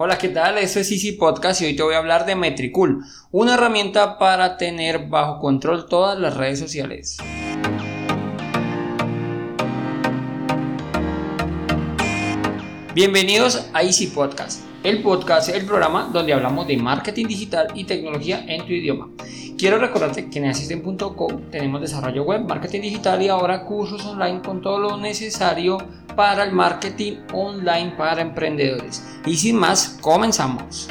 Hola, ¿qué tal? Esto es Easy Podcast y hoy te voy a hablar de Metricool, una herramienta para tener bajo control todas las redes sociales. Bienvenidos a Easy Podcast, el podcast, el programa donde hablamos de marketing digital y tecnología en tu idioma. Quiero recordarte que en asisten.com tenemos desarrollo web, marketing digital y ahora cursos online con todo lo necesario para el marketing online para emprendedores. Y sin más, comenzamos.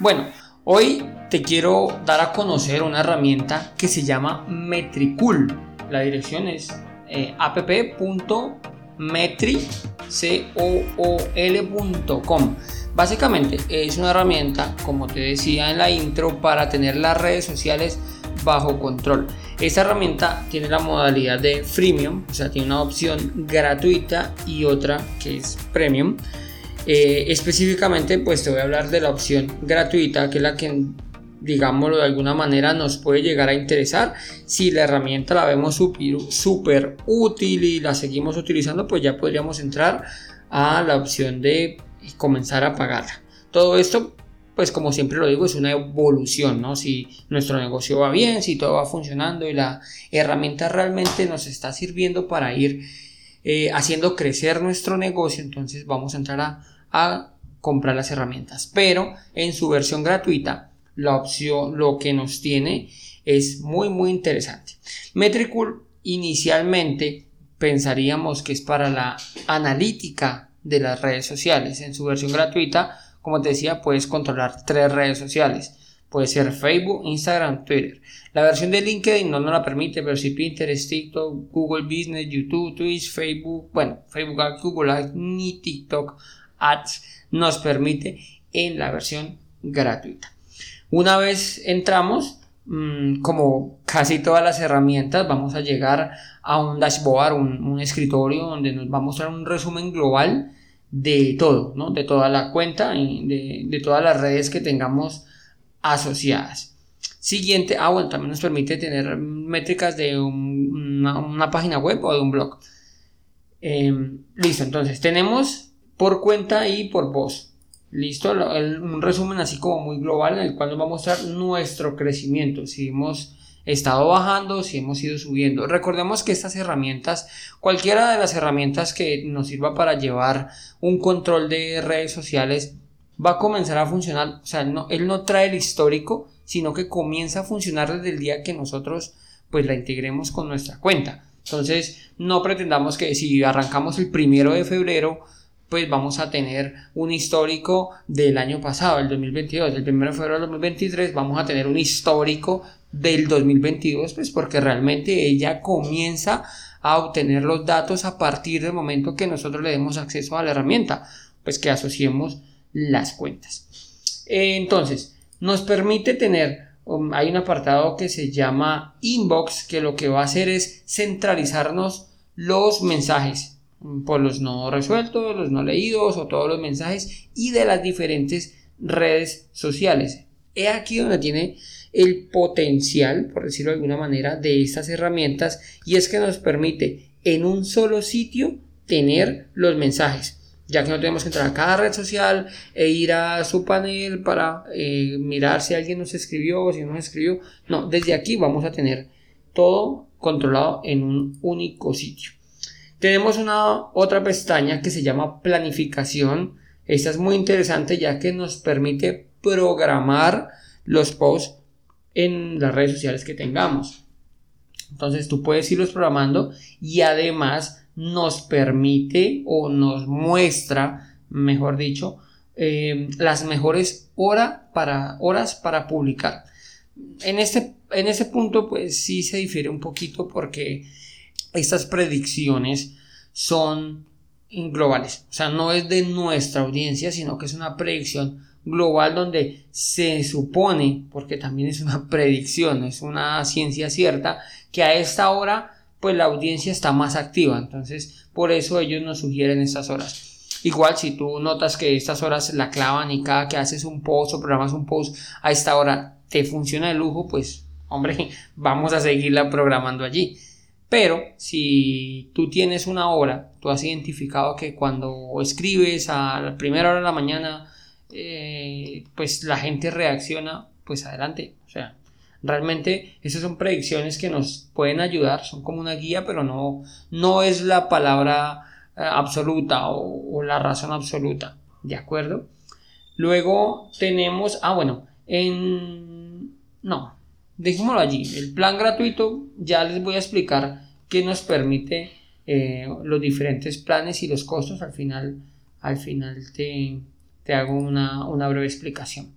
Bueno, hoy te quiero dar a conocer una herramienta que se llama Metricool. La dirección es eh, app.metricool.com. Básicamente es una herramienta, como te decía en la intro, para tener las redes sociales bajo control. Esta herramienta tiene la modalidad de freemium, o sea, tiene una opción gratuita y otra que es premium. Eh, específicamente, pues te voy a hablar de la opción gratuita, que es la que digámoslo de alguna manera nos puede llegar a interesar. Si la herramienta la vemos súper útil y la seguimos utilizando, pues ya podríamos entrar a la opción de y comenzar a pagarla. Todo esto, pues como siempre lo digo, es una evolución, ¿no? Si nuestro negocio va bien, si todo va funcionando y la herramienta realmente nos está sirviendo para ir eh, haciendo crecer nuestro negocio, entonces vamos a entrar a, a comprar las herramientas. Pero en su versión gratuita, la opción, lo que nos tiene es muy, muy interesante. Metricool inicialmente pensaríamos que es para la analítica de las redes sociales. En su versión gratuita, como te decía, puedes controlar tres redes sociales. Puede ser Facebook, Instagram, Twitter. La versión de LinkedIn no nos la permite, pero si Pinterest, TikTok, Google Business, YouTube, Twitch, Facebook, bueno, Facebook, Google Ads, ni TikTok Ads nos permite en la versión gratuita. Una vez entramos, mm, como casi todas las herramientas, vamos a llegar a un dashboard, un escritorio donde nos va a mostrar un resumen global de todo, ¿no? de toda la cuenta y de, todas las redes que tengamos asociadas. Siguiente, ah, bueno, también nos permite tener métricas de una, página web o de un blog. Em, listo, entonces tenemos por cuenta y por voz. Listo, un resumen así como muy global en el cual nos va a mostrar nuestro crecimiento. Si hemos estado bajando, si hemos ido subiendo. Recordemos que estas herramientas, cualquiera de las herramientas que nos sirva para llevar un control de redes sociales, va a comenzar a funcionar. O sea, no, él no trae el histórico, sino que comienza a funcionar desde el día que nosotros pues la integremos con nuestra cuenta. Entonces, no pretendamos que si arrancamos el primero de febrero, pues vamos a tener un histórico del año pasado, el 2022, el primero de febrero del 2023, vamos a tener un histórico del 2022, pues porque realmente ella comienza a obtener los datos a partir del momento que nosotros le demos acceso a la herramienta, pues que asociemos las cuentas. Entonces, nos permite tener, um, hay un apartado que se llama inbox, que lo que va a hacer es centralizarnos los mensajes, por los no resueltos, los no leídos o todos los mensajes y de las diferentes redes sociales. He aquí donde tiene el potencial, por decirlo de alguna manera, de estas herramientas y es que nos permite en un solo sitio tener los mensajes ya que no tenemos que entrar a cada red social e ir a su panel para eh, mirar si alguien nos escribió o si no nos escribió. No, desde aquí vamos a tener todo controlado en un único sitio. Tenemos una otra pestaña que se llama planificación. Esta es muy interesante ya que nos permite programar los posts en las redes sociales que tengamos. Entonces tú puedes irlos programando y además nos permite o nos muestra, mejor dicho, eh, las mejores para, horas para publicar. En este, en ese punto pues sí se difiere un poquito porque estas predicciones son globales. O sea, no es de nuestra audiencia, sino que es una predicción global donde se supone, porque también es una predicción, es una ciencia cierta, que a esta hora pues la audiencia está más activa, entonces por eso ellos nos sugieren estas horas. Igual si tú notas que estas horas la clavan y cada que haces un post o programas un post a esta hora te funciona de lujo, pues hombre, vamos a seguirla programando allí. Pero si tú tienes una hora, tú has identificado que cuando escribes a la primera hora de la mañana, eh, pues la gente reacciona, pues adelante. O sea, realmente esas son predicciones que nos pueden ayudar, son como una guía, pero no, no es la palabra eh, absoluta o, o la razón absoluta. ¿De acuerdo? Luego tenemos, ah, bueno, en... No, dejémoslo allí. El plan gratuito ya les voy a explicar qué nos permite eh, los diferentes planes y los costos. Al final, al final te, te hago una, una, breve explicación.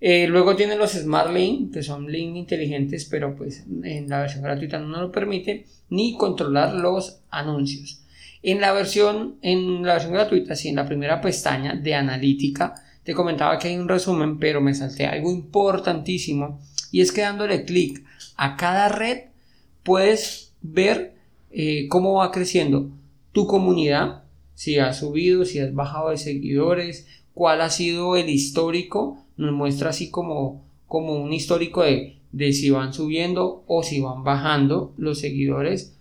Eh, luego tienen los Smart Link, que son links inteligentes, pero pues en la versión gratuita no lo permite, ni controlar los anuncios. En la versión, en la versión gratuita, sí, en la primera pestaña de analítica, te comentaba que hay un resumen, pero me salté algo importantísimo y es que dándole clic a cada red puedes ver eh, cómo va creciendo tu comunidad, si has subido, si has bajado de seguidores, cuál ha sido el histórico, nos muestra así como, como un histórico de, de si van subiendo o si van bajando los seguidores,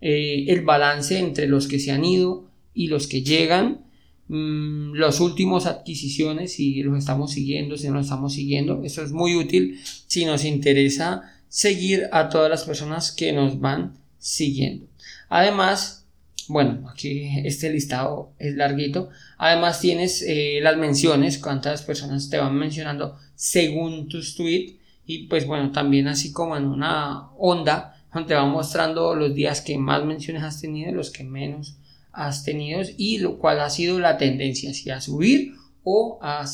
eh, el balance entre los que se han ido y los que llegan, Mm, los últimos adquisiciones, si los estamos siguiendo, si no los estamos siguiendo. Eso es muy útil si nos interesa seguir a todas las personas que nos van siguiendo. Además, bueno, aquí este listado es larguito. Además tienes eh, las menciones, cuántas personas te van mencionando según tus tweets. Y pues bueno, también así como en una onda, te va mostrando los días que más menciones has tenido los que menos has tenido y lo cual ha sido la tendencia, si a subir o a,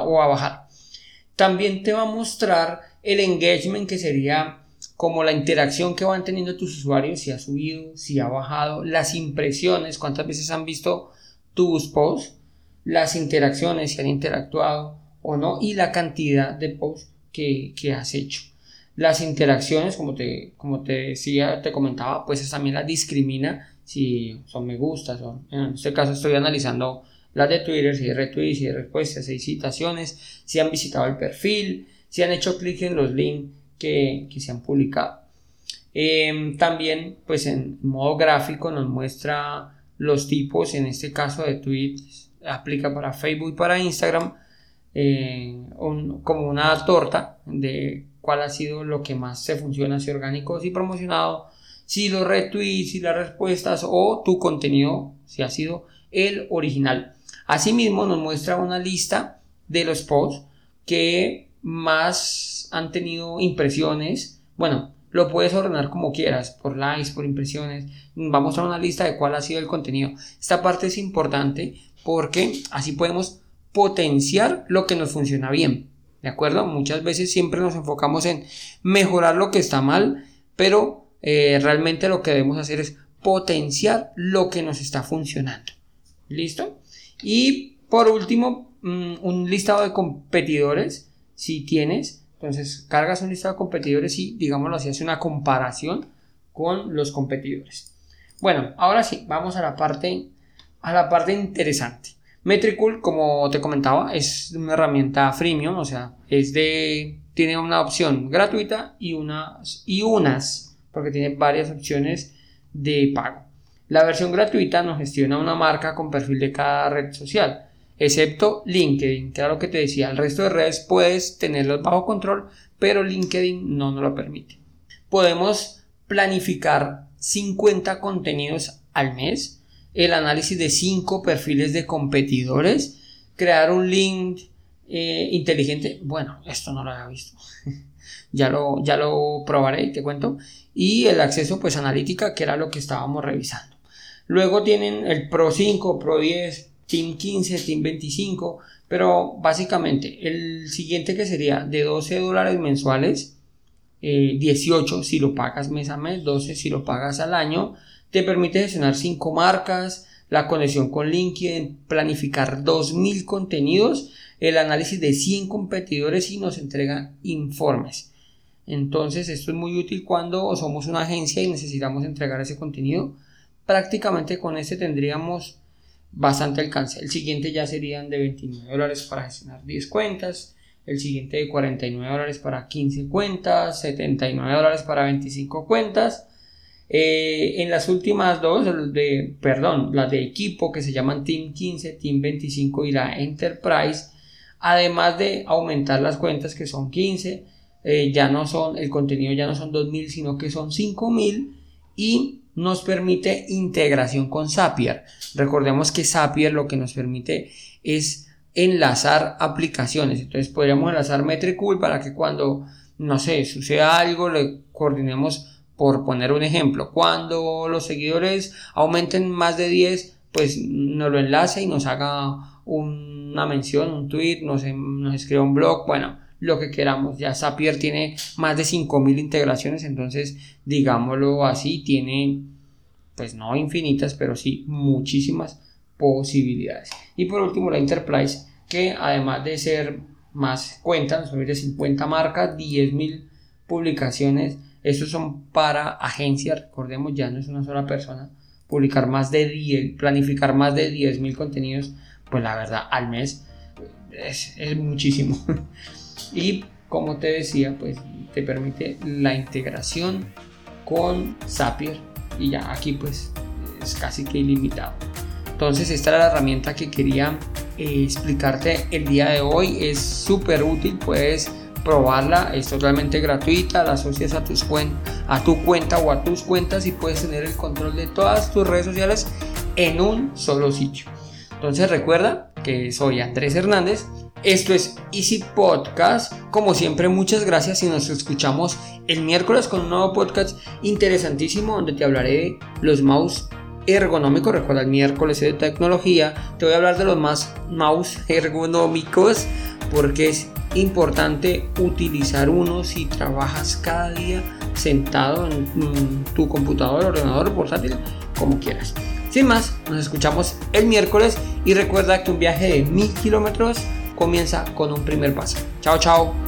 o a bajar. También te va a mostrar el engagement que sería como la interacción que van teniendo tus usuarios, si ha subido, si ha bajado, las impresiones, cuántas veces han visto tus posts, las interacciones, si han interactuado o no, y la cantidad de posts que, que has hecho. Las interacciones, como te, como te decía, te comentaba, pues también las discrimina si son me gustas, son, en este caso estoy analizando las de Twitter, si hay retweets, si hay respuestas, si hay citaciones, si han visitado el perfil, si han hecho clic en los links que, que se han publicado. Em, también, pues en modo gráfico nos muestra los tipos, en este caso de tweets, aplica para Facebook y para Instagram, eh, como una torta de cuál ha sido lo que más se funciona, si orgánicos y promocionado, si los retweets, si las respuestas o tu contenido, si ha sido el original. Asimismo nos muestra una lista de los posts que más han tenido impresiones. Bueno, lo puedes ordenar como quieras, por likes, por impresiones. Vamos a una lista de cuál ha sido el contenido. Esta parte es importante porque así podemos potenciar lo que nos funciona bien. ¿De acuerdo? Muchas veces siempre nos enfocamos en mejorar lo que está mal, pero eh, realmente lo que debemos hacer es potenciar lo que nos está funcionando. ¿Listo? Y por último, mm, un listado de competidores, si tienes, entonces cargas un listado de competidores y, digámoslo así, hace una comparación con los competidores. Bueno, ahora sí, vamos a la parte, a la parte interesante. Metricool, como te comentaba, es una herramienta freemium, o sea, es de, tiene una opción gratuita y unas, y unas porque tiene varias opciones de pago. La versión gratuita nos gestiona una marca con perfil de cada red social, excepto LinkedIn, que era lo que te decía. El resto de redes puedes tenerlos bajo control, pero LinkedIn no nos lo permite. Podemos planificar 50 contenidos al mes, el análisis de 5 perfiles de competidores, crear un link eh, inteligente. Bueno, esto no lo había visto. ya, lo, ya lo probaré y te cuento y el acceso pues analítica que era lo que estábamos revisando. Luego tienen el Pro 5, Pro 10, Team 15, Team 25, pero básicamente el siguiente que sería de 12 dólares mensuales, 18 eh, si lo pagas mes a mes, 12 si lo pagas al año, te permite gestionar 5 marcas, la conexión con LinkedIn, planificar 2000 contenidos, el análisis de 100 competidores y nos entrega informes. Entonces esto es muy útil cuando somos una agencia y necesitamos entregar ese contenido. Prácticamente con este tendríamos bastante alcance. El siguiente ya serían de 29 dólares para gestionar 10 cuentas. El siguiente de 49 dólares para 15 cuentas. 79 dólares para 25 cuentas. Eh, en las últimas dos, de, perdón, las de equipo que se llaman Team 15, Team 25 y la Enterprise, además de aumentar las cuentas que son 15, eh, ya no son, el contenido ya no son 2000, sino que son 5000 y nos permite integración con Zapier. Recordemos que Zapier lo que nos permite es enlazar aplicaciones. Entonces podríamos enlazar Metricool para que cuando, no sé, suceda algo, le coordinemos por poner un ejemplo. Cuando los seguidores aumenten más de 10, pues nos lo enlace y nos haga una mención, un tweet, nos, nos escriba un blog, bueno, lo que queramos. Ya Zapier tiene más de 5000 integraciones, entonces digámoslo así, tiene pues no infinitas, pero sí muchísimas posibilidades. Y por último la Enterprise, que además de ser más cuentas, nos permite 50 marcas, 10.000 publicaciones. Estos son para agencias, recordemos, ya no es una sola persona. Publicar más de 10, planificar más de 10.000 contenidos, pues la verdad, al mes es, muchísimo. y como te decía, pues te permite la integración con Zapier y ya aquí pues es casi que ilimitado. Entonces esta era la herramienta que quería eh, explicarte el día de hoy. Es súper útil, puedes probarla, es totalmente gratuita, la asocias a, tus a tu cuenta o a tus cuentas y puedes tener el control de todas tus redes sociales en un solo sitio. Entonces recuerda que soy Andrés Hernández esto es Easy Podcast. Como siempre, muchas gracias y nos escuchamos el miércoles con un nuevo podcast interesantísimo donde te hablaré de los mouse ergonómicos. Recuerda, el miércoles de tecnología. Te voy a hablar de los más mouse ergonómicos porque es importante utilizar uno si trabajas cada día sentado en tu computador, ordenador, portátil, como quieras. Sin más, nos escuchamos el miércoles y recuerda que un viaje de mil kilómetros comienza con un primer paso. Chao, chao.